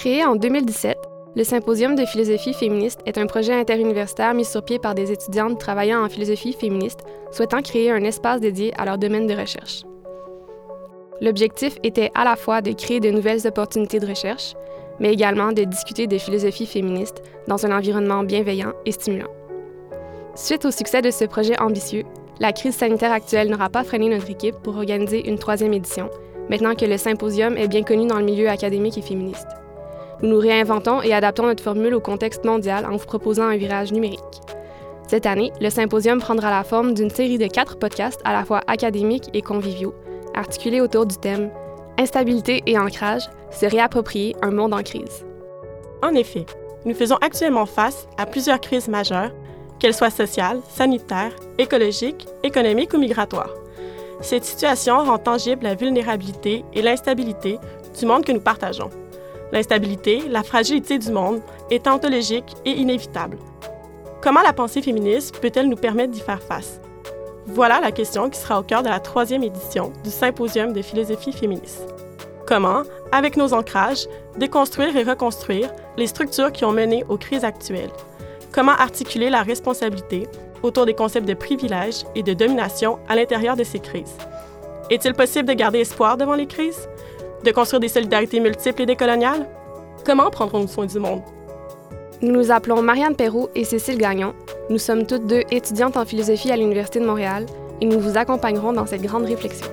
Créé en 2017, le Symposium de philosophie féministe est un projet interuniversitaire mis sur pied par des étudiantes travaillant en philosophie féministe souhaitant créer un espace dédié à leur domaine de recherche. L'objectif était à la fois de créer de nouvelles opportunités de recherche, mais également de discuter de philosophie féministe dans un environnement bienveillant et stimulant. Suite au succès de ce projet ambitieux, la crise sanitaire actuelle n'aura pas freiné notre équipe pour organiser une troisième édition, maintenant que le symposium est bien connu dans le milieu académique et féministe. Nous nous réinventons et adaptons notre formule au contexte mondial en vous proposant un virage numérique. Cette année, le symposium prendra la forme d'une série de quatre podcasts à la fois académiques et conviviaux, articulés autour du thème Instabilité et ancrage, se réapproprier un monde en crise. En effet, nous faisons actuellement face à plusieurs crises majeures, qu'elles soient sociales, sanitaires, écologiques, économiques ou migratoires. Cette situation rend tangible la vulnérabilité et l'instabilité du monde que nous partageons. L'instabilité, la fragilité du monde est ontologique et inévitable. Comment la pensée féministe peut-elle nous permettre d'y faire face? Voilà la question qui sera au cœur de la troisième édition du Symposium de philosophie féministe. Comment, avec nos ancrages, déconstruire et reconstruire les structures qui ont mené aux crises actuelles? Comment articuler la responsabilité autour des concepts de privilège et de domination à l'intérieur de ces crises? Est-il possible de garder espoir devant les crises? De construire des solidarités multiples et décoloniales? Comment prendrons-nous soin du monde? Nous nous appelons Marianne Perrault et Cécile Gagnon. Nous sommes toutes deux étudiantes en philosophie à l'Université de Montréal et nous vous accompagnerons dans cette grande réflexion.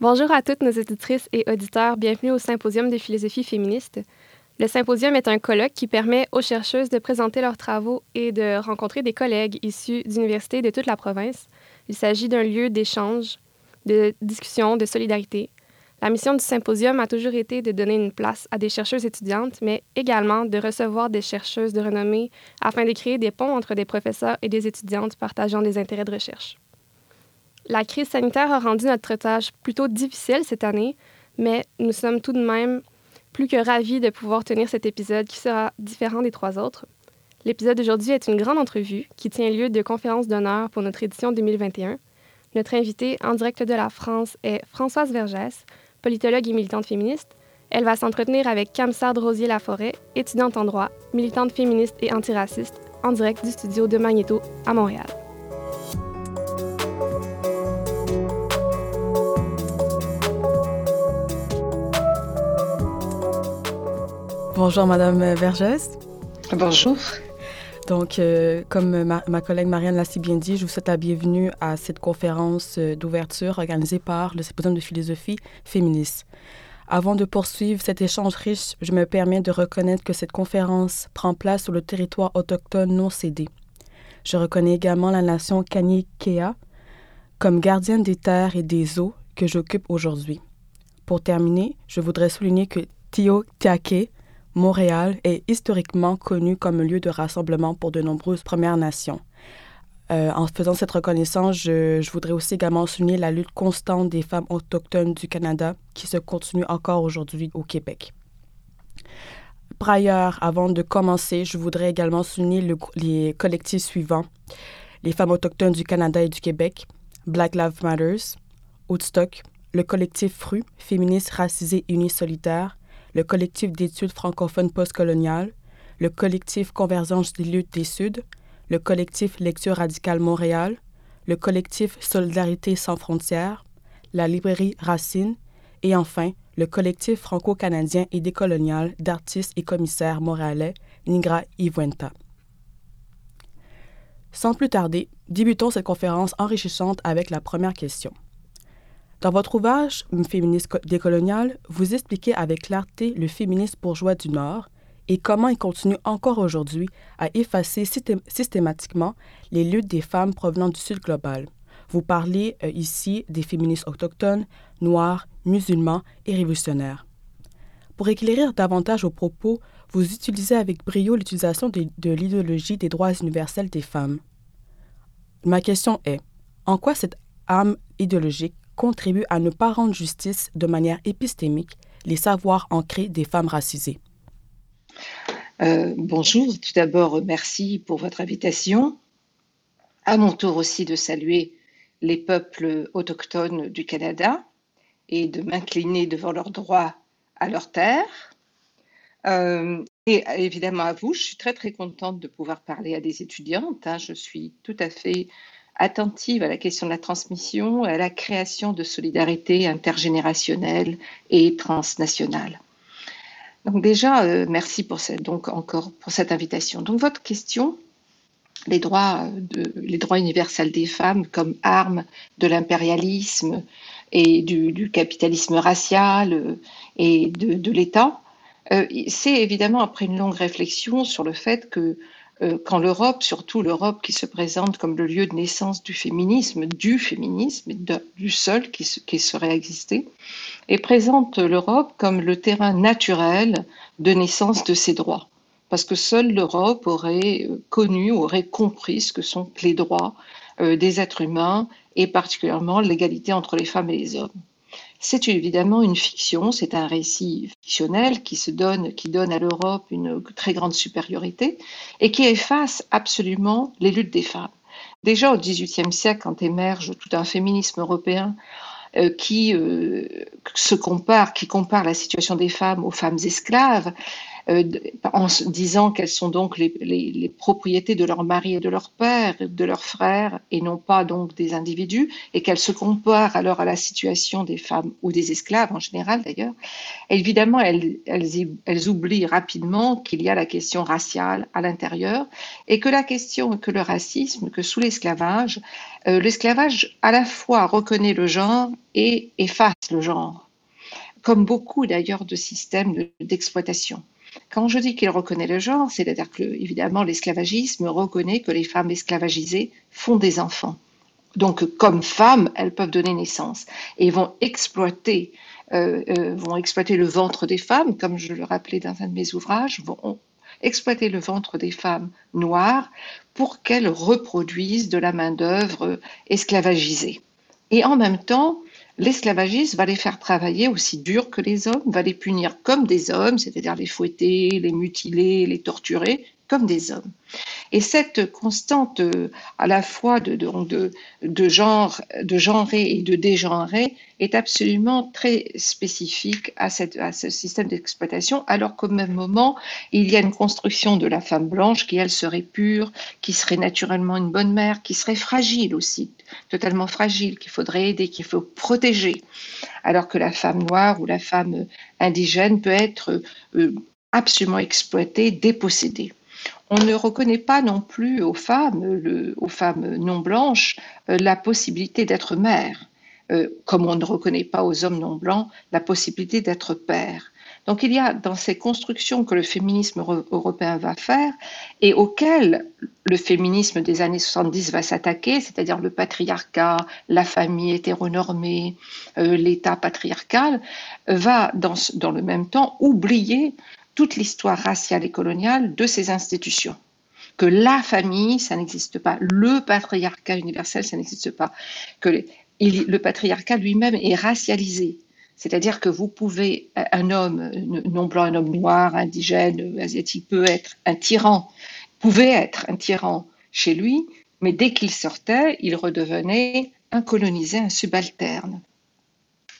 Bonjour à toutes nos éditrices et auditeurs, bienvenue au Symposium de philosophie féministe. Le symposium est un colloque qui permet aux chercheuses de présenter leurs travaux et de rencontrer des collègues issus d'universités de toute la province. Il s'agit d'un lieu d'échange, de discussion, de solidarité. La mission du symposium a toujours été de donner une place à des chercheuses étudiantes, mais également de recevoir des chercheuses de renommée afin de créer des ponts entre des professeurs et des étudiantes partageant des intérêts de recherche. La crise sanitaire a rendu notre tâche plutôt difficile cette année, mais nous sommes tout de même plus que ravis de pouvoir tenir cet épisode qui sera différent des trois autres. L'épisode d'aujourd'hui est une grande entrevue qui tient lieu de conférence d'honneur pour notre édition 2021. Notre invitée en direct de la France est Françoise Vergès, politologue et militante féministe. Elle va s'entretenir avec Camsard Rosier-Laforêt, étudiante en droit, militante féministe et antiraciste, en direct du studio de Magneto à Montréal. Bonjour, Madame Vergès. Bonjour. Donc, euh, comme ma, ma, collègue Marianne l'a si bien dit, je vous souhaite la bienvenue à cette conférence d'ouverture organisée par le Symposium de philosophie féministe. Avant de poursuivre cet échange riche, je me permets de reconnaître que cette conférence prend place sur le territoire autochtone non cédé. Je reconnais également la nation Kanikéa comme gardienne des terres et des eaux que j'occupe aujourd'hui. Pour terminer, je voudrais souligner que Tio Tiake, Montréal est historiquement connu comme un lieu de rassemblement pour de nombreuses Premières Nations. Euh, en faisant cette reconnaissance, je, voudrais aussi également souligner la lutte constante des femmes autochtones du Canada qui se continue encore aujourd'hui au Québec. Par ailleurs, avant de commencer, je voudrais également souligner le, les collectifs suivants. Les femmes autochtones du Canada et du Québec, Black Lives Matters, Woodstock, le collectif FRU, Féministes racisées unies solitaires, le collectif d'études francophones postcoloniales, le collectif Convergence des luttes des Suds, le collectif Lecture radicale Montréal, le collectif Solidarité sans frontières, la librairie Racine et enfin le collectif franco-canadien et décolonial d'artistes et commissaires montréalais Nigra Ivuenta. Sans plus tarder, débutons cette conférence enrichissante avec la première question. Dans votre ouvrage Féministe décolonial, vous expliquez avec clarté le féminisme bourgeois du Nord et comment il continue encore aujourd'hui à effacer systématiquement les luttes des femmes provenant du Sud global. Vous parlez euh, ici des féministes autochtones, noirs, musulmans et révolutionnaires. Pour éclairer davantage vos propos, vous utilisez avec brio l'utilisation de, de l'idéologie des droits universels des femmes. Ma question est, en quoi cette âme idéologique contribue à ne pas rendre justice de manière épistémique les savoirs ancrés des femmes racisées. Euh, bonjour, tout d'abord merci pour votre invitation. À mon tour aussi de saluer les peuples autochtones du Canada et de m'incliner devant leurs droits à leur terre. Euh, et évidemment à vous, je suis très très contente de pouvoir parler à des étudiantes. Hein. Je suis tout à fait attentive à la question de la transmission, à la création de solidarité intergénérationnelle et transnationale. Donc déjà, euh, merci pour cette, donc encore pour cette invitation. Donc votre question, les droits, de, les droits universels des femmes comme armes de l'impérialisme et du, capitalisme racial euh, et de, l'État, euh, c'est évidemment après une longue réflexion sur le fait que euh, quand l'Europe, surtout l'Europe qui se présente comme le lieu de naissance du féminisme, du féminisme, du seul qui, serait existé, et présente l'Europe comme le terrain naturel de naissance de ses droits. Parce que seule l'Europe aurait euh, connu, aurait compris ce que sont les droits des êtres humains et particulièrement l'égalité entre les femmes et les hommes. C'est évidemment une fiction, c'est un récit fictionnel qui se donne, qui donne à l'Europe une très grande supériorité et qui efface absolument les luttes des femmes. Déjà au XVIIIe siècle, quand émerge tout un féminisme européen euh, qui euh, se compare, qui compare la situation des femmes aux femmes esclaves, euh, en disant qu'elles sont donc les, propriétés de leur mari et de leur père, de leurs frères, et non pas donc des individus, et qu'elles se comparent alors à la situation des femmes ou des esclaves en général d'ailleurs, évidemment, elles oublient rapidement qu'il y a la question raciale à l'intérieur, et que la question, que le racisme, que sous l'esclavage, euh, l'esclavage à la fois reconnaît le genre et efface le genre comme beaucoup d'ailleurs de systèmes d'exploitation. Quand je dis qu'il reconnaît le genre, c'est-à-dire que, évidemment, l'esclavagisme reconnaît que les femmes esclavagisées font des enfants. Donc, comme femmes, elles peuvent donner naissance et vont exploiter, euh, euh, vont exploiter le ventre des femmes, comme je le rappelais dans un de mes ouvrages, vont exploiter le ventre des femmes noires pour qu'elles reproduisent de la main-d'œuvre esclavagisée. Et en même temps, l'esclavagisme va les faire travailler aussi dur que les hommes, va les punir comme des hommes, c'est-à-dire les fouetter, les mutiler, les torturer, comme des hommes. Et cette constante euh, à la fois de, genre, de genrer et de dégenrer est absolument très spécifique à, ce système d'exploitation, alors qu'au même moment, il y a une construction de la femme blanche qui, elle, serait pure, qui serait naturellement une bonne mère, qui serait fragile aussi, totalement fragile, qu'il faudrait aider, qu'il faut protéger, alors que la femme noire ou la femme indigène peut être euh, absolument exploitée, dépossédée on ne reconnaît pas non plus aux femmes, aux femmes non blanches, euh, la possibilité d'être mère, euh, comme on ne reconnaît pas aux hommes non blancs la possibilité d'être père. Donc il y a dans ces constructions que le féminisme européen va faire et auxquelles le féminisme des années 70 va s'attaquer, c'est-à-dire le patriarcat, la famille hétéronormée, euh, l'État patriarcal, va dans, dans le même temps oublier toute l'histoire raciale et coloniale de ces institutions. Que la famille, ça n'existe pas. Le patriarcat universel, ça n'existe pas. Que le patriarcat lui-même est racialisé. C'est-à-dire que vous pouvez, un homme non blanc, un homme noir, indigène, asiatique, peut être un tyran, pouvait être un tyran chez lui, mais dès qu'il sortait, il redevenait un colonisé, un subalterne.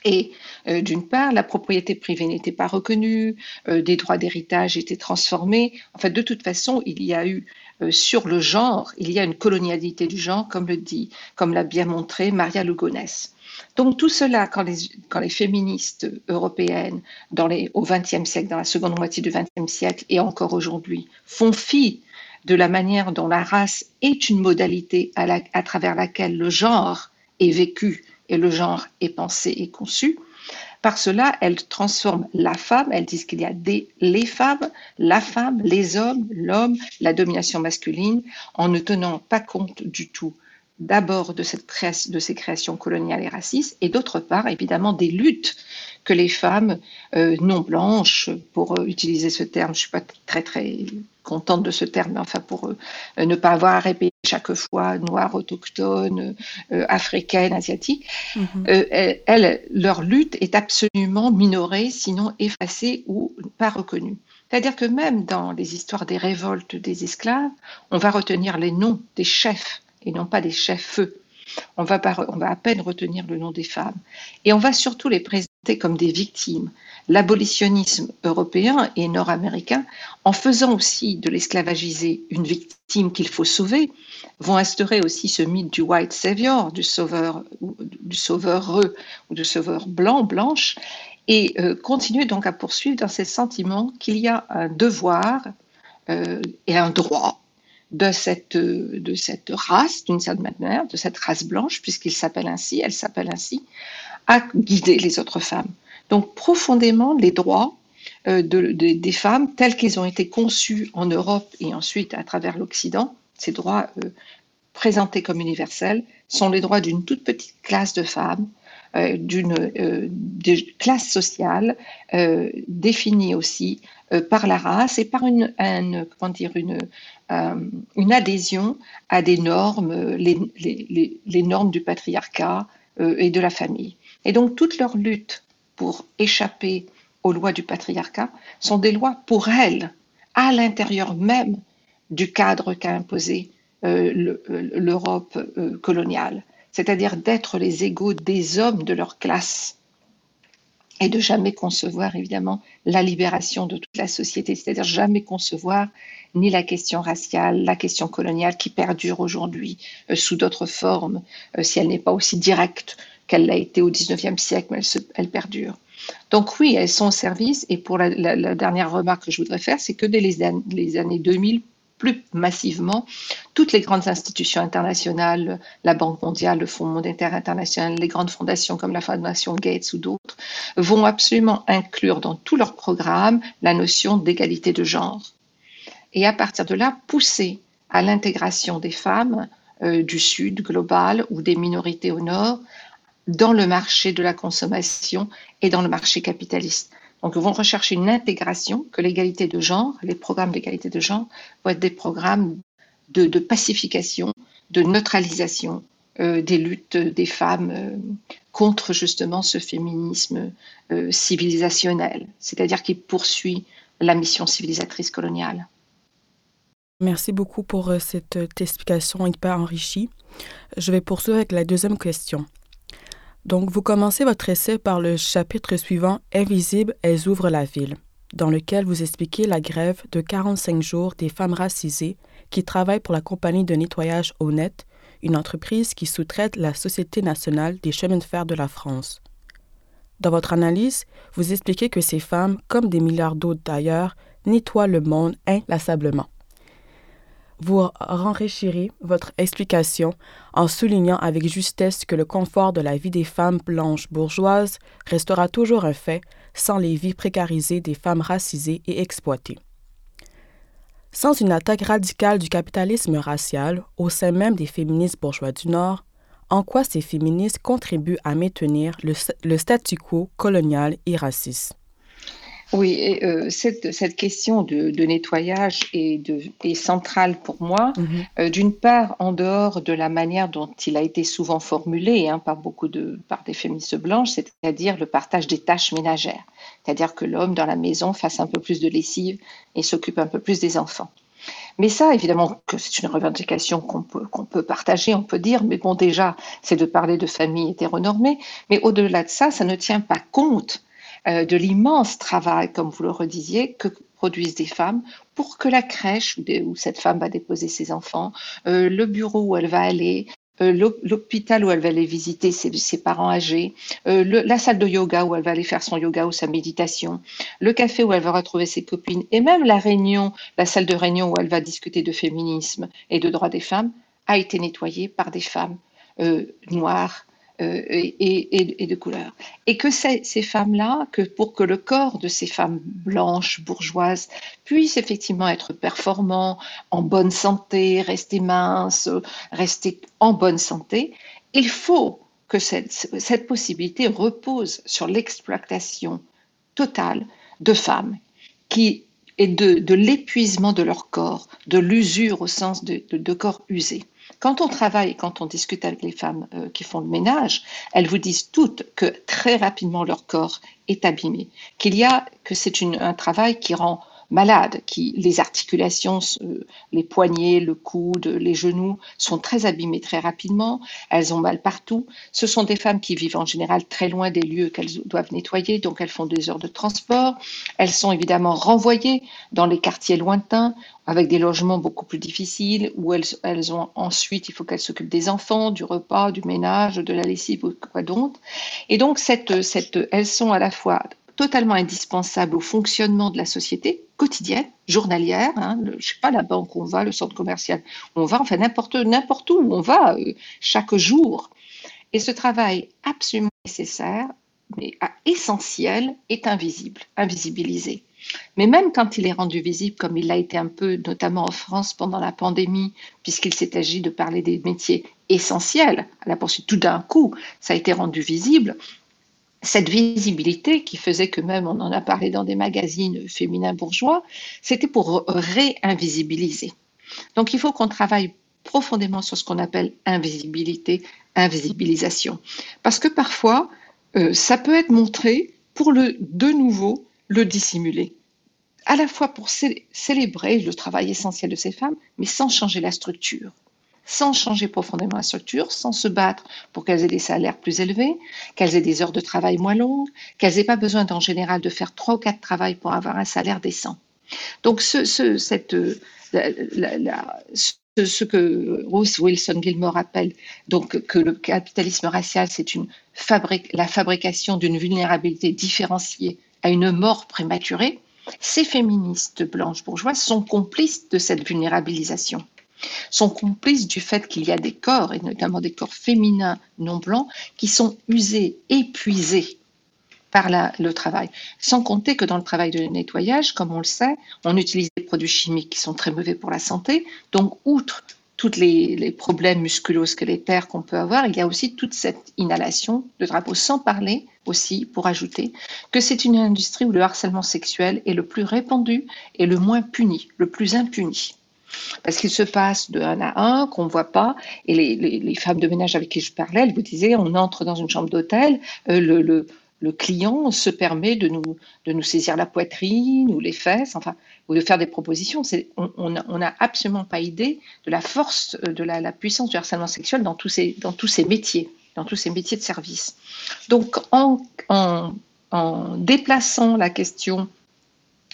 Et euh, d'une part, la propriété privée n'était pas reconnue, euh, des droits d'héritage étaient transformés. En fait, de toute façon, il y a eu euh, sur le genre, il y a une colonialité du genre, comme le dit, comme l'a bien montré Maria Lugones. Donc tout cela, quand les, quand les féministes européennes dans les, au XXe siècle, dans la seconde moitié du XXe siècle et encore aujourd'hui, font fi de la manière dont la race est une modalité à, à travers laquelle le genre est vécu et le genre est pensé et conçu. Par cela, elles transforment la femme, elles disent qu'il y a des, les femmes, la femme, les hommes, l'homme, la domination masculine, en ne tenant pas compte du tout d'abord de, cette de ces créations coloniales et racistes, et d'autre part, évidemment, des luttes que les femmes euh, non blanches, pour euh, utiliser ce terme, je ne suis pas très très contente de ce terme, mais enfin pour euh, ne pas avoir à répéter chaque fois noire, autochtone, africaine, asiatique, mm-hmm. elles, leur lutte est absolument minorée, sinon effacée ou pas reconnue. C'est-à-dire que même dans les histoires des révoltes des esclaves, on va retenir les noms des chefs et non pas des chefs-feux. On va, on va à peine retenir le nom des femmes. Et on va surtout les présenter comme des victimes. L'abolitionnisme européen et nord-américain, en faisant aussi de l'esclavagisé une victime qu'il faut sauver, vont instaurer aussi ce mythe du white savior, du sauveur, du sauveur heureux ou du sauveur blanc, blanche, et euh, continuer donc à poursuivre dans ce sentiment qu'il y a un devoir euh, et un droit de cette, de cette race, d'une certaine manière, de cette race blanche, puisqu'il s'appelle ainsi, elle s'appelle ainsi, à guider les autres femmes. Donc profondément, les droits euh, des femmes tels qu'ils ont été conçus en Europe et ensuite à travers l'Occident, ces droits présentés comme universels, sont les droits d'une toute petite classe de femmes euh, d'une euh, classe sociale euh, définie aussi par la race et par une, comment dire, une, adhésion à des normes, les normes du patriarcat et de la famille. Et donc toute leur lutte pour échapper aux lois du patriarcat sont des lois pour elles, à l'intérieur même du cadre qu'a imposé l'Europe coloniale. C'est-à-dire d'être les égaux des hommes de leur classe et de jamais concevoir évidemment la libération de toute la société, c'est-à-dire jamais concevoir ni la question raciale, la question coloniale qui perdure aujourd'hui euh, sous d'autres formes, euh, si elle n'est pas aussi directe qu'elle l'a été au XIXe siècle, mais elle, perdure. Donc oui, elles sont au service, et pour la, dernière remarque que je voudrais faire, c'est que dès les, les années 2000, plus massivement, toutes les grandes institutions internationales, la Banque mondiale, le Fonds monétaire international, les grandes fondations comme la Fondation Gates ou d'autres, vont absolument inclure dans tous leurs programmes la notion d'égalité de genre. Et à partir de là, pousser à l'intégration des femmes euh, du Sud global ou des minorités au Nord dans le marché de la consommation et dans le marché capitaliste. Donc, ils vont rechercher une intégration, que l'égalité de genre, les programmes d'égalité de genre, vont être des programmes de, pacification, de neutralisation euh, des luttes des femmes euh, contre justement ce féminisme euh, civilisationnel, c'est-à-dire qui poursuit la mission civilisatrice coloniale. Merci beaucoup pour cette explication hyper enrichie. Je vais poursuivre avec la deuxième question. Donc, vous commencez votre essai par le chapitre suivant Invisible, elles ouvrent la ville, dans lequel vous expliquez la grève de 45 jours des femmes racisées qui travaillent pour la compagnie de nettoyage Honnête, une entreprise qui sous-traite la Société nationale des chemins de fer de la France. Dans votre analyse, vous expliquez que ces femmes, comme des milliards d'autres d'ailleurs, nettoient le monde inlassablement. Vous enrichirez votre explication en soulignant avec justesse que le confort de la vie des femmes blanches bourgeoises restera toujours un fait sans les vies précarisées des femmes racisées et exploitées. Sans une attaque radicale du capitalisme racial au sein même des féministes bourgeois du Nord, en quoi ces féministes contribuent à maintenir le, le statu quo colonial et raciste? Oui, euh, cette, question de, nettoyage est, de, centrale pour moi. Mhm. Euh, d'une part, en dehors de la manière dont il a été souvent formulé hein, par beaucoup de par des féministes blanches, c'est-à-dire le partage des tâches ménagères, c'est-à-dire que l'homme dans la maison fasse un peu plus de lessive et s'occupe un peu plus des enfants. Mais ça, évidemment, que c'est une revendication qu'on peut, qu'on peut partager, on peut dire, mais bon, déjà, c'est de parler de famille hétéronormée, mais au-delà de ça, ça ne tient pas compte euh, de l'immense travail, comme vous le redisiez, que produisent des femmes pour que la crèche où, cette femme va déposer ses enfants, euh, le bureau où elle va aller, euh, l'hôpital où elle va aller visiter ses, parents âgés, la salle de yoga où elle va aller faire son yoga ou sa méditation, le café où elle va retrouver ses copines, et même la réunion, la salle de réunion où elle va discuter de féminisme et de droits des femmes, a été nettoyée par des femmes noires, euh, et, de couleur. Et que ces, femmes-là, que pour que le corps de ces femmes blanches, bourgeoises, puisse effectivement être performant, en bonne santé, rester mince, rester en bonne santé, il faut que cette, possibilité repose sur l'exploitation totale de femmes qui et de, l'épuisement de leur corps, de l'usure au sens de, de corps usés. Quand on travaille, quand on discute avec les femmes euh, qui font le ménage, elles vous disent toutes que très rapidement leur corps est abîmé, qu'il y a que c'est un travail qui rend malades, qui les articulations, les poignets, le coude, les genoux sont très abîmés très rapidement, elles ont mal partout. Ce sont des femmes qui vivent en général très loin des lieux qu'elles doivent nettoyer, donc elles font des heures de transport. Elles sont évidemment renvoyées dans les quartiers lointains avec des logements beaucoup plus difficiles où elles, ont ensuite, il faut qu'elles s'occupent des enfants, du repas, du ménage, de la lessive ou quoi d'autre. Et donc, elles sont à la fois totalement indispensables au fonctionnement de la société quotidienne, journalière. Hein, le, je sais pas la banque où on va, le centre commercial où on va, enfin n'importe n'importe où on va euh, chaque jour. Et ce travail absolument nécessaire, mais essentiel, est invisible, invisibilisé. Mais même quand il est rendu visible, comme il l'a été un peu, notamment en France pendant la pandémie, puisqu'il s'est agi de parler des métiers essentiels à la poursuite, tout d'un coup, ça a été rendu visible. Cette visibilité qui faisait que même on en a parlé dans des magazines féminins bourgeois, c'était pour réinvisibiliser. Donc il faut qu'on travaille profondément sur ce qu'on appelle invisibilité, invisibilisation. Parce que parfois, euh, ça peut être montré pour le de nouveau le dissimuler. À la fois pour célébrer le travail essentiel de ces femmes, mais sans changer la structure. Sans changer profondément la structure, sans se battre pour qu'elles aient des salaires plus élevés, qu'elles aient des heures de travail moins longues, qu'elles n'aient pas besoin en général de faire trois ou quatre travails pour avoir un salaire décent. Donc ce, ce que Ruth Wilson Gilmore appelle donc que le capitalisme racial, c'est une la fabrication d'une vulnérabilité différenciée à une mort prématurée, ces féministes blanches bourgeoises sont complices de cette vulnérabilisation, sont complices du fait qu'il y a des corps, et notamment des corps féminins non blancs, qui sont usés, épuisés par le travail. Sans compter que dans le travail de nettoyage, comme on le sait, on utilise des produits chimiques qui sont très mauvais pour la santé. Donc, outre tous les, problèmes musculo-squelettaires qu'on peut avoir, il y a aussi toute cette inhalation de drapeaux, sans parler aussi, pour ajouter, que c'est une industrie où le harcèlement sexuel est le plus répandu et le moins puni, le plus impuni. Parce qu'il se passe de un à un, qu'on ne voit pas, et les, les, femmes de ménage avec qui je parlais, elles vous disaient, on entre dans une chambre d'hôtel, euh, le, le, le, client se permet de nous, de nous saisir la poitrine ou les fesses, enfin, ou de faire des propositions. On n'a absolument pas idée de la force, de la, la puissance du harcèlement sexuel dans tous ces, dans tous ces métiers dans tous ces métiers de service. Donc, en, en, déplaçant la question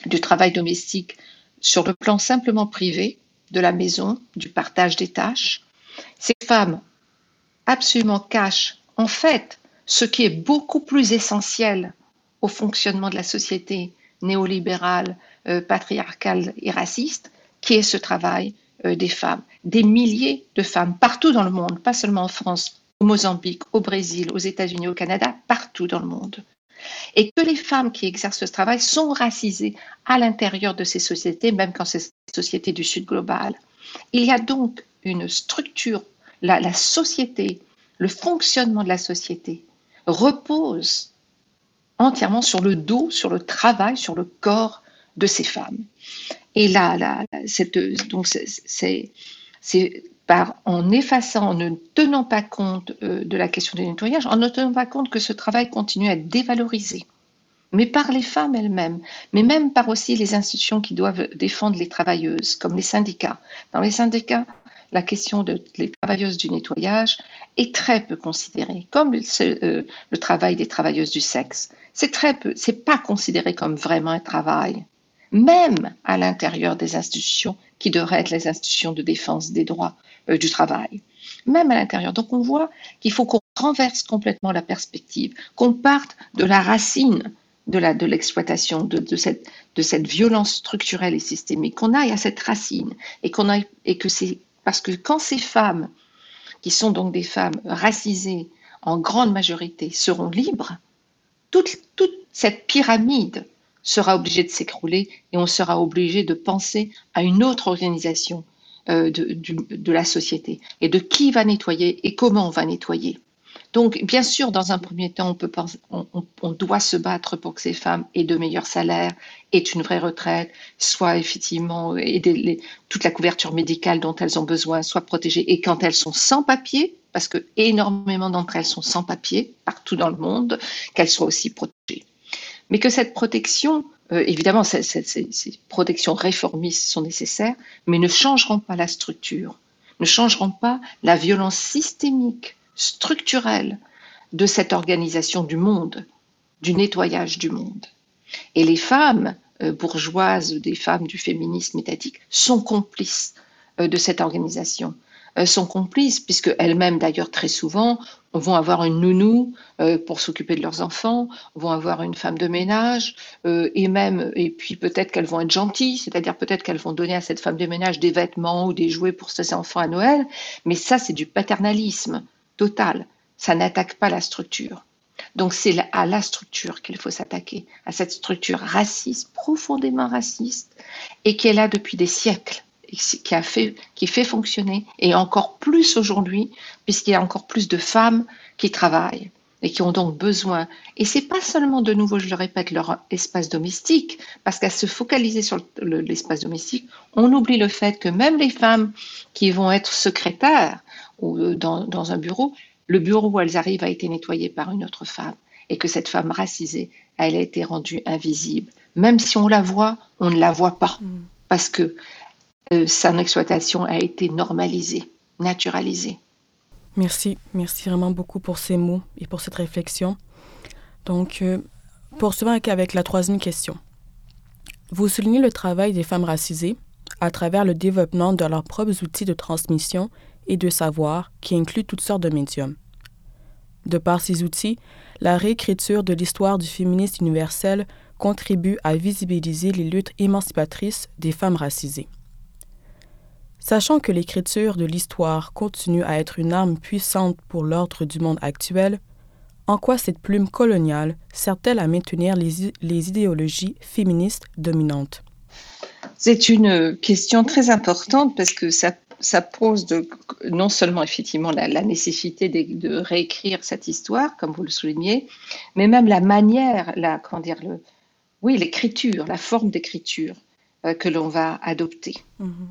du travail domestique sur le plan simplement privé de la maison, du partage des tâches, ces femmes absolument cachent en fait ce qui est beaucoup plus essentiel au fonctionnement de la société néolibérale, euh, patriarcale et raciste, qui est ce travail euh, des femmes. Des milliers de femmes partout dans le monde, pas seulement en France, au Mozambique, au Brésil, aux États-Unis, au Canada, partout dans le monde. Et que les femmes qui exercent ce travail sont racisées à l'intérieur de ces sociétés, même quand c'est des sociétés du Sud global. Il y a donc une structure, la, société, le fonctionnement de la société repose entièrement sur le dos, sur le travail, sur le corps de ces femmes. Et là, donc c'est en effaçant, en ne tenant pas compte euh, de la question du nettoyage, en ne tenant pas compte que ce travail continue à être dévalorisé, mais par les femmes elles-mêmes, mais même par aussi les institutions qui doivent défendre les travailleuses, comme les syndicats. Dans les syndicats, la question des travailleuses du nettoyage est très peu considérée, comme euh, le travail des travailleuses du sexe. C'est très peu, c'est pas considéré comme vraiment un travail, même à l'intérieur des institutions qui devraient être les institutions de défense des droits euh, du travail, même à l'intérieur. Donc on voit qu'il faut qu'on renverse complètement la perspective, qu'on parte de la racine de l'exploitation, de, cette, violence structurelle et systémique, qu'on aille à cette racine et, que c'est parce que quand ces femmes, qui sont donc des femmes racisées en grande majorité, seront libres, toute cette pyramide sera obligée de s'écrouler et on sera obligé de penser à une autre organisation euh, de, de, la société et de qui va nettoyer et comment on va nettoyer. Donc, bien sûr, dans un premier temps, on, peut on, doit se battre pour que ces femmes aient de meilleurs salaires, aient une vraie retraite, soient effectivement aider les, toute la couverture médicale dont elles ont besoin, soit protégées. Et quand elles sont sans papier, parce que énormément d'entre elles sont sans papier partout dans le monde, qu'elles soient aussi protégées. Mais que cette protection euh, évidemment, ces, protections réformistes sont nécessaires, mais ne changeront pas la structure, ne changeront pas la violence systémique, structurelle de cette organisation du monde, du nettoyage du monde. Et les femmes euh, bourgeoises, des femmes du féminisme étatique, sont complices euh, de cette organisation. Sont complices, puisque elles-mêmes, d'ailleurs, très souvent, vont avoir une nounou pour s'occuper de leurs enfants, vont avoir une femme de ménage, et même, et puis peut-être qu'elles vont être gentilles, c'est-à-dire peut-être qu'elles vont donner à cette femme de ménage des vêtements ou des jouets pour ses enfants à Noël, mais ça, c'est du paternalisme total. Ça n'attaque pas la structure. Donc c'est à la structure qu'il faut s'attaquer, à cette structure raciste, profondément raciste, et qui est là depuis des siècles, qui, a fait, qui fait fonctionner, et encore plus aujourd'hui, puisqu'il y a encore plus de femmes qui travaillent et qui ont donc besoin. Et c'est pas seulement, de nouveau, je le répète, leur espace domestique, parce qu'à se focaliser sur l'espace domestique, on oublie le fait que même les femmes qui vont être secrétaires ou euh, dans, dans un bureau, le bureau où elles arrivent a été nettoyé par une autre femme et que cette femme racisée, elle a été rendue invisible. Même si on la voit, on ne la voit pas mm. parce que son exploitation a été normalisée, naturalisée. Merci, merci vraiment beaucoup pour ces mots et pour cette réflexion. Donc, euh, poursuivons avec la troisième question. Vous soulignez le travail des femmes racisées à travers le développement de leurs propres outils de transmission et de savoir qui inclut toutes sortes de médiums. De par ces outils, la réécriture de l'histoire du féminisme universel contribue à visibiliser les luttes émancipatrices des femmes racisées. Sachant que l'écriture de l'histoire continue à être une arme puissante pour l'ordre du monde actuel, en quoi cette plume coloniale sert-elle à maintenir les, les idéologies féministes dominantes? C'est une question très importante parce que ça ça pose non seulement effectivement la, nécessité de, réécrire cette histoire, comme vous le soulignez, mais même la manière, la, comment dire, le, oui, l'écriture, la forme d'écriture euh, que l'on va adopter. Mm-hmm.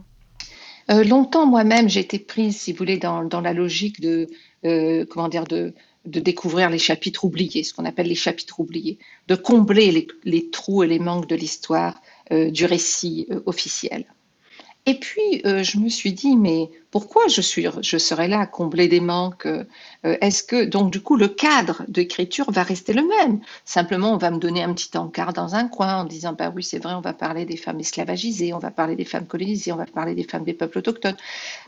Euh, longtemps, moi-même, j'ai été prise, si vous voulez, dans, la logique de, euh, comment dire, de, découvrir les chapitres oubliés, ce qu'on appelle les chapitres oubliés, de combler les, les trous et les manques de l'histoire du récit officiel. Et puis, euh, je me suis dit, mais pourquoi je, suis, je serais là à combler des manques euh, Est-ce que, donc, du coup, le cadre d'écriture va rester le même? Simplement, on va me donner un petit encart dans un coin en disant, bah oui, c'est vrai, on va parler des femmes esclavagisées, on va parler des femmes colonisées, on va parler des femmes des peuples autochtones.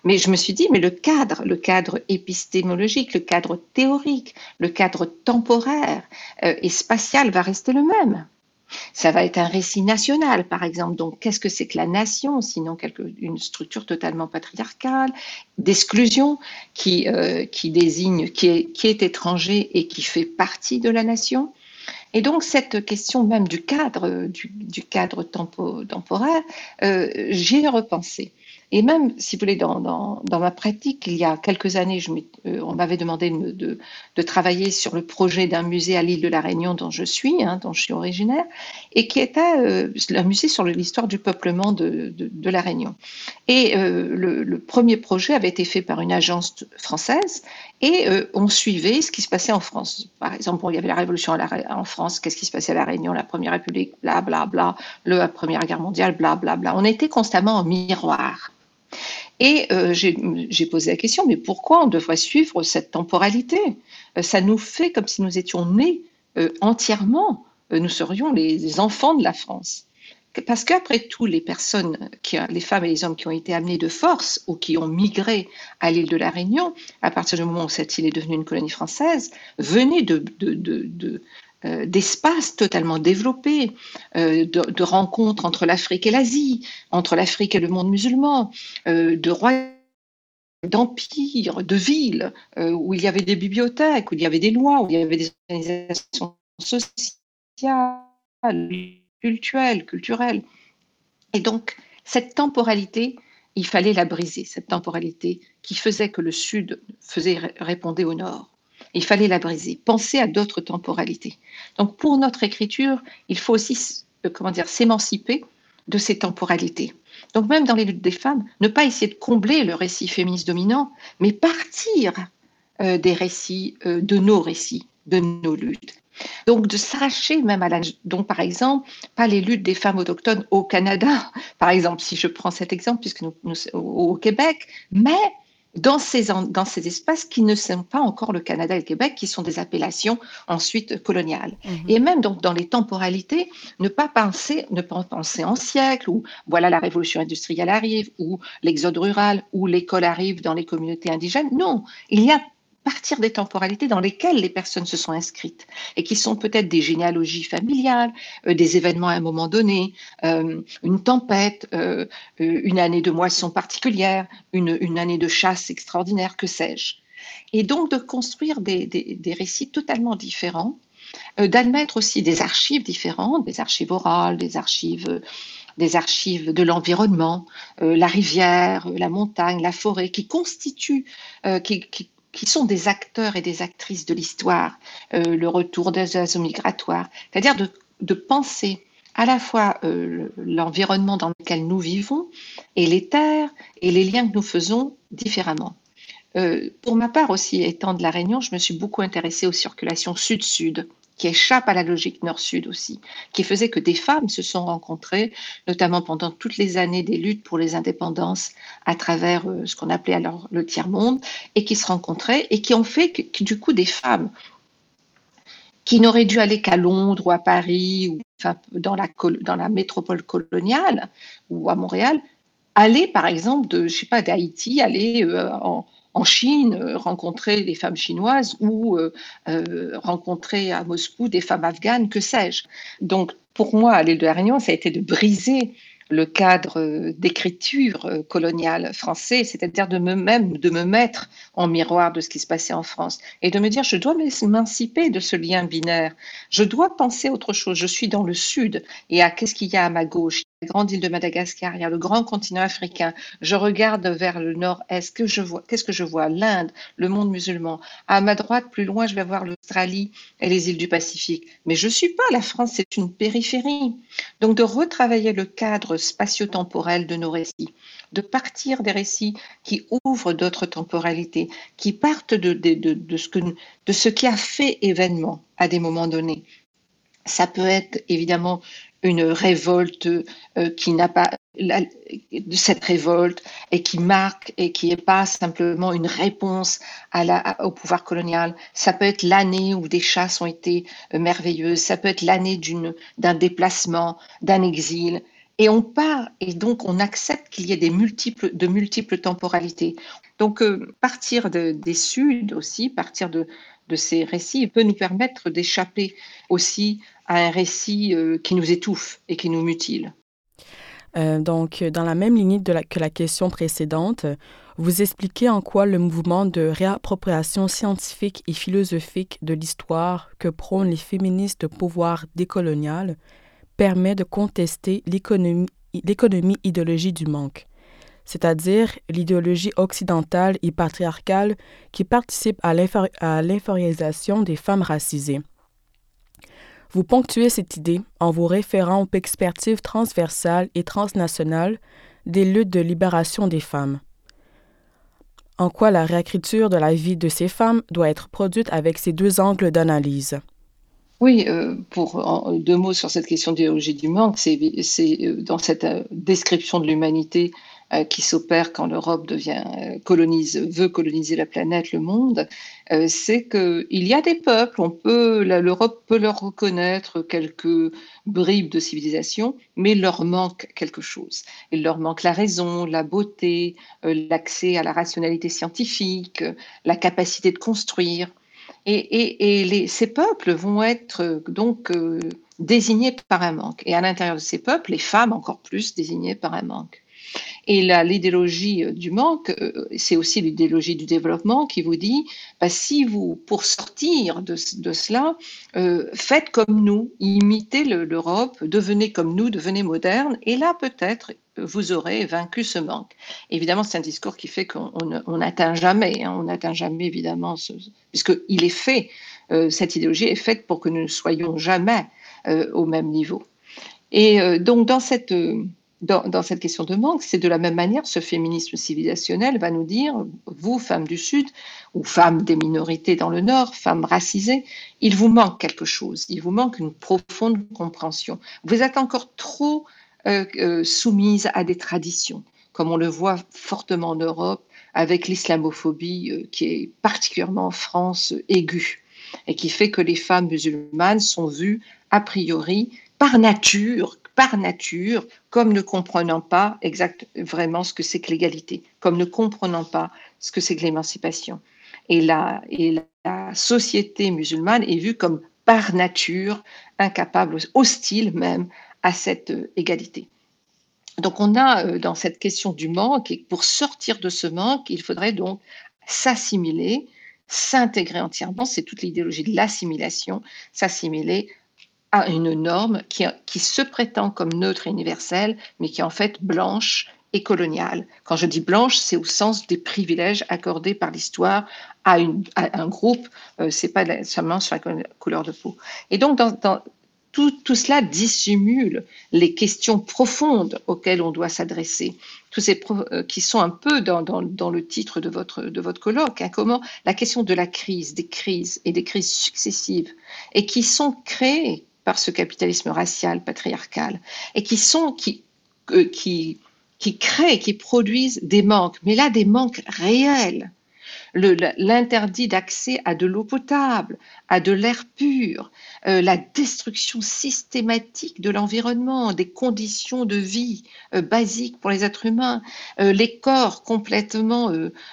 Mais je me suis dit, mais le cadre, le cadre épistémologique, le cadre théorique, le cadre temporaire euh, et spatial va rester le même. Ça va être un récit national, par exemple. Donc, qu'est-ce que c'est que la nation, sinon une structure totalement patriarcale, d'exclusion, qui, euh, désigne, qui est, qui est étranger et qui fait partie de la nation? Et donc cette question même du cadre, du, cadre temporaire, euh, j'y ai repensé. Et même, si vous voulez, dans, ma pratique, il y a quelques années, euh, on m'avait demandé de, travailler sur le projet d'un musée à l'île de la Réunion dont je suis, hein, dont je suis originaire, et qui était euh, un musée sur l'histoire du peuplement de, la Réunion. Et euh, le, le, premier projet avait été fait par une agence française, et on suivait ce qui se passait en France. Par exemple, il y avait la Révolution en France, qu'est-ce qui se passait à la Réunion, la Première République, bla bla bla, la Première Guerre mondiale, bla bla bla. On était constamment en miroir. Et euh, j'ai posé la question, mais pourquoi on devrait suivre cette temporalité? Euh, Ça nous fait comme si nous étions nés euh, entièrement, nous serions les enfants de la France. Parce qu'après tout, les personnes, qui, les femmes et les hommes qui ont été amenés de force ou qui ont migré à l'île de la Réunion, à partir du moment où cette île est devenue une colonie française, venaient de, euh, d'espaces totalement développés, euh, de, rencontres entre l'Afrique et l'Asie, entre l'Afrique et le monde musulman, euh, de royaumes d'empires, de villes, où il y avait des bibliothèques, où il y avait des lois, où il y avait des organisations sociales, culturelles, culturelles. Et donc, cette temporalité, il fallait la briser, cette temporalité qui faisait que le Sud faisait répondait au Nord. Il fallait la briser, penser à d'autres temporalités. Donc pour notre écriture, il faut aussi euh, comment dire s'émanciper de ces temporalités. Donc même dans les luttes des femmes, ne pas essayer de combler le récit féministe dominant, mais partir euh, des récits, euh, de nos récits, de nos luttes. Donc de s'arracher même à la... Donc par exemple, pas les luttes des femmes autochtones au Canada, par exemple, si je prends cet exemple, puisque nous, nous au Québec, mais dans ces, dans ces espaces qui ne sont pas encore le Canada et le Québec, qui sont des appellations ensuite coloniales. Mhm. Et même donc dans les temporalités, ne pas penser, ne pas penser en siècle, ou voilà la révolution industrielle arrive, ou l'exode rural, ou l'école arrive dans les communautés indigènes. Non, il y a partir des temporalités dans lesquelles les personnes se sont inscrites et qui sont peut-être des généalogies familiales, euh, des événements à un moment donné, euh, une tempête, euh, une année de moisson particulière, une, année de chasse extraordinaire, que sais-je. Et donc de construire des, récits totalement différents, d'admettre aussi des archives différentes, des archives orales, des archives des archives de l'environnement, la rivière, la montagne, la forêt, qui constituent, qui, qui, qui sont des acteurs et des actrices de l'histoire, euh, le retour des oiseaux migratoires, c'est-à-dire de, penser à la fois euh, l'environnement dans lequel nous vivons et les terres et les liens que nous faisons différemment. Euh, pour ma part aussi, étant de la Réunion, je me suis beaucoup intéressée aux circulations sud-sud qui échappe à la logique nord-sud aussi, qui faisait que des femmes se sont rencontrées, notamment pendant toutes les années des luttes pour les indépendances à travers euh, ce qu'on appelait alors le tiers-monde, et qui se rencontraient et qui ont fait que, du coup des femmes qui n'auraient dû aller qu'à Londres ou à Paris ou dans la métropole coloniale ou à Montréal, aller par exemple de, je sais pas, d'Haïti, aller euh, en, en Chine, euh, rencontrer des femmes chinoises ou euh, euh, rencontrer à Moscou des femmes afghanes, que sais-je. Donc, pour moi, à l'île de la Réunion, ça a été de briser le cadre d'écriture coloniale français, c'est-à-dire de me même de me mettre en miroir de ce qui se passait en France et de me dire je dois m'émanciper de ce lien binaire. Je dois penser autre chose. Je suis dans le sud et à qu'est-ce qu'il y a à ma gauche? Grande île de Madagascar, il y a le grand continent africain. Je regarde vers le nord-est. Que je vois Qu'est-ce que je vois? L'Inde, le monde musulman. À ma droite, plus loin, je vais voir l'Australie et les îles du Pacifique. Mais je suis pas la France, c'est une périphérie. Donc de retravailler le cadre spatio-temporel de nos récits, de partir des récits qui ouvrent d'autres temporalités, qui partent de ce qui a fait événement à des moments donnés. Ça peut être évidemment une révolte euh, qui n'a pas cette révolte et qui marque et qui n'est pas simplement une réponse au pouvoir colonial. Ça peut être l'année où des chasses ont été euh, merveilleuses, ça peut être l'année d'un déplacement, d'un exil. Et on part et donc on accepte qu'il y ait des multiples, de multiples temporalités. Donc euh, partir de, des Suds aussi, partir de, de ces récits peut nous permettre d'échapper aussi à un récit euh, qui nous étouffe et qui nous mutile. Euh, donc, dans la même ligne de que la question précédente, vous expliquez en quoi le mouvement de réappropriation scientifique et philosophique de l'histoire que prônent les féministes de pouvoir décolonial permet de contester l'économie idéologie du manque c'est-à-dire l'idéologie occidentale et patriarcale qui participe à l'infériorisation des femmes racisées. Vous ponctuez cette idée en vous référant aux perspectives transversales et transnationales des luttes de libération des femmes. En quoi la réécriture de la vie de ces femmes doit être produite avec ces deux angles d'analyse? Oui, euh, pour deux mots sur cette question d'idéologie du manque, c'est euh, dans cette euh, description de l'humanité euh, qui s'opère quand l'Europe euh, veut coloniser la planète, le monde, euh, c'est qu'il y a des peuples, l'Europe peut leur reconnaître quelques bribes de civilisation, mais il leur manque quelque chose. Il leur manque la raison, la beauté, l'accès à la rationalité scientifique, la capacité de construire. Et, ces peuples vont être donc désignés par un manque. Et à l'intérieur de ces peuples, les femmes encore plus désignées par un manque. Et l'idéologie euh, du manque, euh, c'est aussi l'idéologie du développement qui vous dit, bah, si vous, pour sortir de, cela, euh, faites comme nous, imitez l'Europe, devenez comme nous, devenez moderne, et là peut-être vous aurez vaincu ce manque. Évidemment, c'est un discours qui fait qu'on n'atteint jamais, hein, on n'atteint jamais évidemment, puisqu'il est fait, cette idéologie est faite pour que nous ne soyons jamais au même niveau. Et donc dans cette dans, cette question de manque, c'est de la même manière, ce féminisme civilisationnel va nous dire, vous, femmes du Sud, ou femmes des minorités dans le Nord, femmes racisées, il vous manque quelque chose, il vous manque une profonde compréhension. Vous êtes encore trop euh, euh, soumises à des traditions, comme on le voit fortement en Europe, avec l'islamophobie euh, qui est particulièrement en France aiguë, et qui fait que les femmes musulmanes sont vues a priori par nature par nature, comme ne comprenant pas exact, vraiment ce que c'est que l'égalité, comme ne comprenant pas ce que c'est que l'émancipation. Et la, et la société musulmane est vue comme par nature incapable, hostile même à cette euh, égalité. Donc on a euh, dans cette question du manque, et pour sortir de ce manque, il faudrait donc s'assimiler, s'intégrer entièrement, c'est toute l'idéologie de l'assimilation, s'assimiler à une norme qui, qui se prétend comme neutre et universelle, mais qui est en fait blanche et coloniale. Quand je dis blanche, c'est au sens des privilèges accordés par l'histoire à, un groupe, euh, c'est pas seulement sur la couleur de peau. Et donc, tout, tout, cela dissimule les questions profondes auxquelles on doit s'adresser, euh, qui sont un peu dans, dans, dans, le titre de votre, de votre colloque, hein, comment la question de la crise, des crises et des crises successives, et qui sont créées par ce capitalisme racial, patriarcal, et qui sont, qui, euh, qui, qui créent, qui produisent des manques, mais là des manques réels. L'interdit d'accès à de l'eau potable, à de l'air pur, euh, la destruction systématique de l'environnement, des conditions de vie euh, basiques pour les êtres humains, les corps complètement,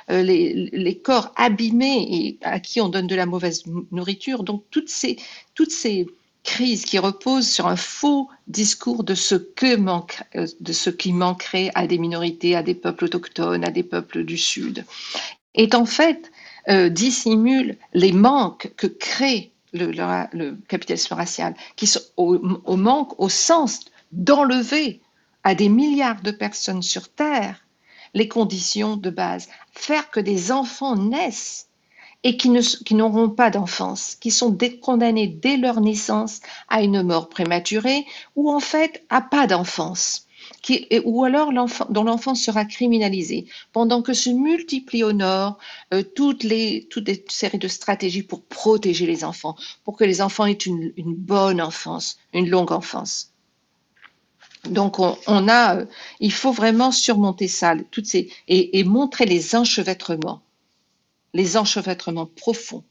les, les, corps abîmés et à qui on donne de la mauvaise nourriture. Donc toutes ces, toutes ces, crise qui repose sur un faux discours de ce, que manque, euh, de ce qui manquerait à des minorités, à des peuples autochtones, à des peuples du Sud, est en fait euh, dissimule les manques que crée le, capitalisme racial, qui sont au manque au sens d'enlever à des milliards de personnes sur Terre les conditions de base, faire que des enfants naissent et qui, n'auront pas d'enfance, qui sont condamnés dès leur naissance à une mort prématurée ou en fait à pas d'enfance. ou alors dont l'enfance sera criminalisée, pendant que se multiplient au Nord euh, toutes, les, toutes séries de stratégies pour protéger les enfants, pour que les enfants aient une, bonne enfance, une longue enfance. Donc on, a, euh, il faut vraiment surmonter ça, toutes ces, et montrer les enchevêtrements les enchevêtrements profonds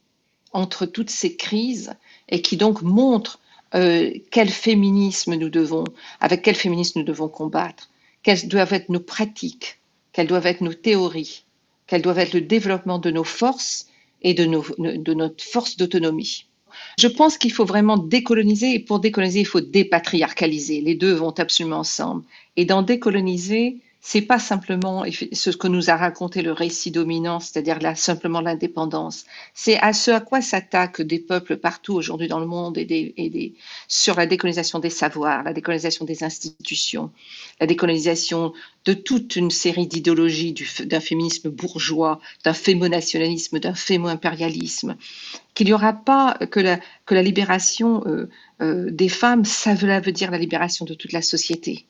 entre toutes ces crises et qui donc montrent euh, quel féminisme nous devons, avec quel féminisme nous devons combattre, quelles doivent être nos pratiques, quelles doivent être nos théories, quels doivent être le développement de nos forces et de, de notre force d'autonomie. Je pense qu'il faut vraiment décoloniser et pour décoloniser, il faut dépatriarcaliser. Les deux vont absolument ensemble. Et dans décoloniser, c'est pas simplement ce que nous a raconté le récit dominant, c'est-à-dire simplement l'indépendance. C'est à ce à quoi s'attaquent des peuples partout aujourd'hui dans le monde et, sur la décolonisation des savoirs, la décolonisation des institutions, la décolonisation de toute une série d'idéologies d'un féminisme bourgeois, d'un fémonationalisme, d'un fémo-impérialisme. Qu'il n'y aura pas que la, que la libération euh, euh, des femmes, ça veut dire la libération de toute la société.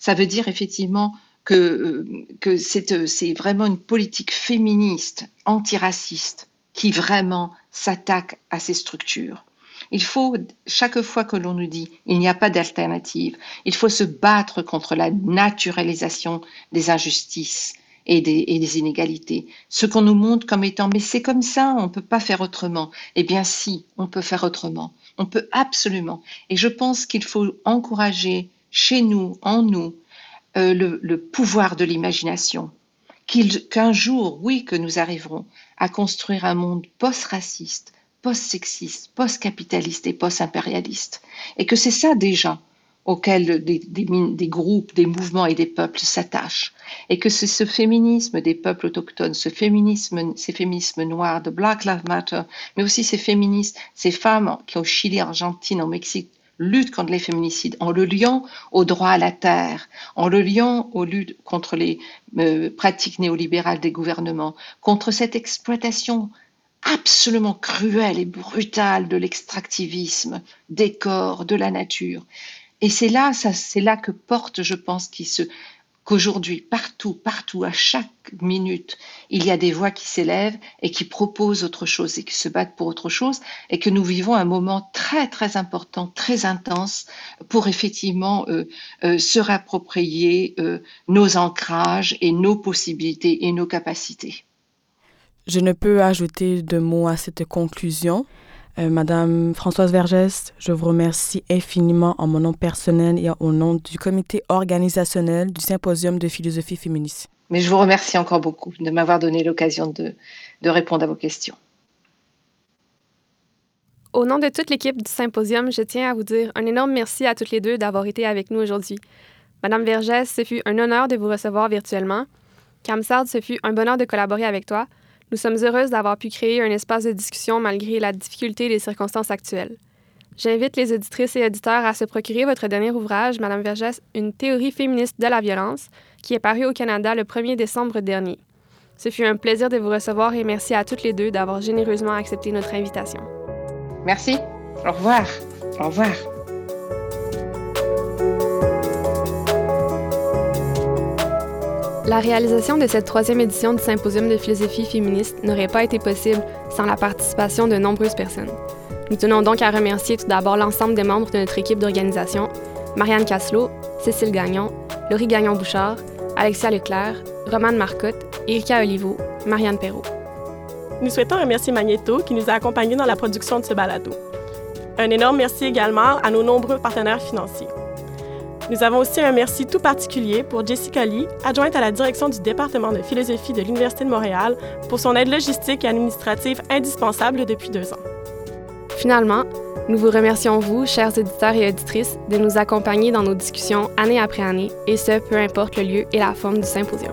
Ça veut dire effectivement que, euh, que euh, c'est vraiment une politique féministe, antiraciste, qui vraiment s'attaque à ces structures. Il faut, chaque fois que l'on nous dit il n'y a pas d'alternative, il faut se battre contre la naturalisation des injustices et des, et des inégalités. Ce qu'on nous montre comme étant mais c'est comme ça, on ne peut pas faire autrement. Eh bien si, on peut faire autrement. On peut absolument. Et je pense qu'il faut encourager chez nous, en nous, euh, le, pouvoir de l'imagination, qu'un jour, oui, que nous arriverons à construire un monde post-raciste, post-sexiste, post-capitaliste et post-impérialiste, et que c'est ça déjà auquel des, des, groupes, des mouvements et des peuples s'attachent, et que c'est ce féminisme des peuples autochtones, ce féminisme, ces féminismes noirs de Black Lives Matter, mais aussi ces féministes, ces femmes qui au Chili, Argentine, au Mexique, lutte contre les féminicides, en le liant au droit à la terre, en le liant aux luttes contre les euh, pratiques néolibérales des gouvernements, contre cette exploitation absolument cruelle et brutale de l'extractivisme des corps, de la nature. Et c'est là, c'est là que porte, je pense, qui se, qu'aujourd'hui, partout, partout, à chaque minute, il y a des voix qui s'élèvent et qui proposent autre chose et qui se battent pour autre chose et que nous vivons un moment très, très important, très intense pour effectivement euh, euh, se réapproprier euh, nos ancrages et nos possibilités et nos capacités. Je ne peux ajouter de mots à cette conclusion. Euh, Madame Françoise Vergès, je vous remercie infiniment en mon nom personnel et au nom du comité organisationnel du Symposium de philosophie féministe. Mais je vous remercie encore beaucoup de m'avoir donné l'occasion de, de répondre à vos questions. Au nom de toute l'équipe du symposium, je tiens à vous dire un énorme merci à toutes les deux d'avoir été avec nous aujourd'hui. Madame Vergès, ce fut un honneur de vous recevoir virtuellement. Camsard, ce fut un bonheur de collaborer avec toi. Nous sommes heureuses d'avoir pu créer un espace de discussion malgré la difficulté des circonstances actuelles. J'invite les auditrices et auditeurs à se procurer votre dernier ouvrage, Madame Vergès, Une théorie féministe de la violence, qui est paru au Canada le 1er décembre dernier. Ce fut un plaisir de vous recevoir et merci à toutes les deux d'avoir généreusement accepté notre invitation. Merci. Au revoir. Au revoir. La réalisation de cette troisième édition du Symposium de philosophie féministe n'aurait pas été possible sans la participation de nombreuses personnes. Nous tenons donc à remercier tout d'abord l'ensemble des membres de notre équipe d'organisation, Marianne Casselot, Cécile Gagnon, Laurie Gagnon-Bouchard, Alexia Leclerc, Romane Marcotte, Erika Olivo, Marianne Perrault. Nous souhaitons remercier Magneto qui nous a accompagnés dans la production de ce balado. Un énorme merci également à nos nombreux partenaires financiers. Nous avons aussi un merci tout particulier pour Jessica Lee, adjointe à la direction du département de philosophie de l'Université de Montréal, pour son aide logistique et administrative indispensable depuis deux ans. Finalement, nous vous remercions, vous, chers éditeurs et auditrices, de nous accompagner dans nos discussions année après année, et ce, peu importe le lieu et la forme du symposium.